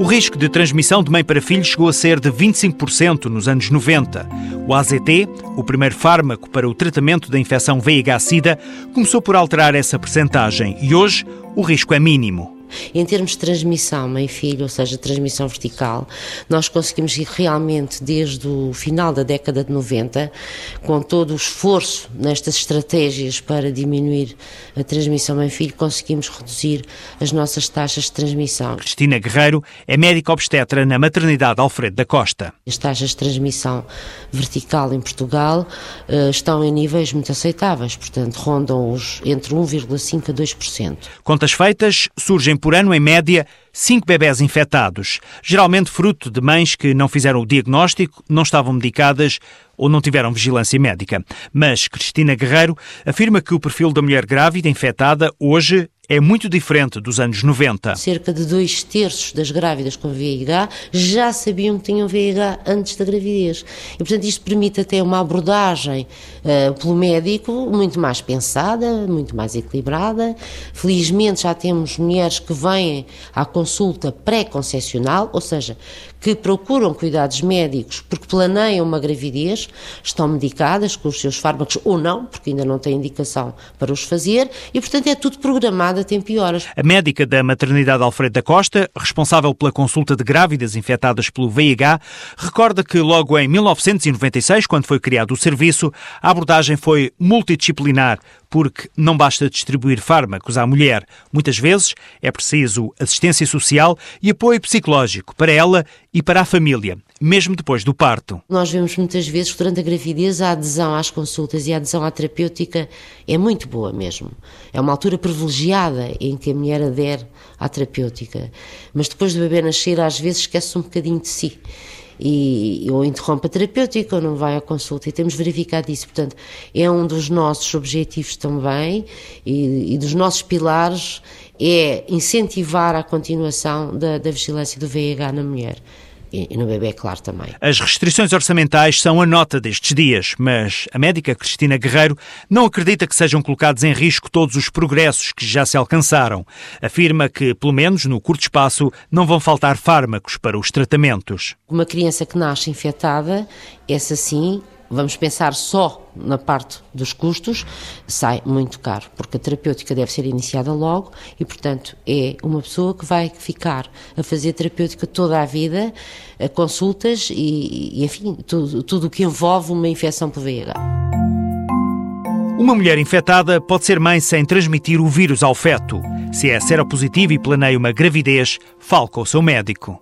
O risco de transmissão de mãe para filho chegou a ser de 25% nos anos 90. O AZT, o primeiro fármaco para o tratamento da infecção VIH-Sida, começou por alterar essa percentagem e hoje o risco é mínimo. Em termos de transmissão mãe-filho, ou seja, transmissão vertical, nós conseguimos ir realmente desde o final da década de 90, com todo o esforço nestas estratégias para diminuir a transmissão mãe-filho, conseguimos reduzir as nossas taxas de transmissão. Cristina Guerreiro é médica obstetra na maternidade Alfredo da Costa. As taxas de transmissão vertical em Portugal uh, estão em níveis muito aceitáveis, portanto, rondam os entre 1,5% a 2%. Contas feitas, surgem por ano, em média, cinco bebés infectados, geralmente fruto de mães que não fizeram o diagnóstico, não estavam medicadas ou não tiveram vigilância médica. Mas Cristina Guerreiro afirma que o perfil da mulher grávida infectada hoje é muito diferente dos anos 90. Cerca de dois terços das grávidas com VIH já sabiam que tinham VIH antes da gravidez. E, portanto, isto permite até uma abordagem uh, pelo médico muito mais pensada, muito mais equilibrada. Felizmente já temos mulheres que vêm à consulta pré-concepcional, ou seja, que procuram cuidados médicos porque planeiam uma gravidez, estão medicadas com os seus fármacos ou não, porque ainda não têm indicação para os fazer, e portanto é tudo programado a tempo. A médica da maternidade Alfredo da Costa, responsável pela consulta de grávidas infectadas pelo VIH, recorda que logo em 1996, quando foi criado o serviço, a abordagem foi multidisciplinar, porque não basta distribuir fármacos à mulher. Muitas vezes é preciso assistência social e apoio psicológico para ela e para a família, mesmo depois do parto. Nós vemos muitas vezes que durante a gravidez a adesão às consultas e a adesão à terapêutica é muito boa mesmo. É uma altura privilegiada em que a mulher adere à terapêutica. Mas depois do bebê nascer, às vezes esquece um bocadinho de si e, ou interrompe a terapêutica ou não vai à consulta e temos verificado isso. Portanto, é um dos nossos objetivos também e, e dos nossos pilares é incentivar a continuação da, da vigilância do VIH na mulher e no bebê, claro, também. As restrições orçamentais são a nota destes dias, mas a médica Cristina Guerreiro não acredita que sejam colocados em risco todos os progressos que já se alcançaram. Afirma que, pelo menos no curto espaço, não vão faltar fármacos para os tratamentos. Uma criança que nasce infectada, essa sim, vamos pensar só na parte dos custos, sai muito caro, porque a terapêutica deve ser iniciada logo e, portanto, é uma pessoa que vai ficar a fazer terapêutica toda a vida, a consultas e, enfim, tudo o que envolve uma infecção por VIH. Uma mulher infectada pode ser mãe sem transmitir o vírus ao feto. Se é seropositivo e planeia uma gravidez, fale com o seu médico.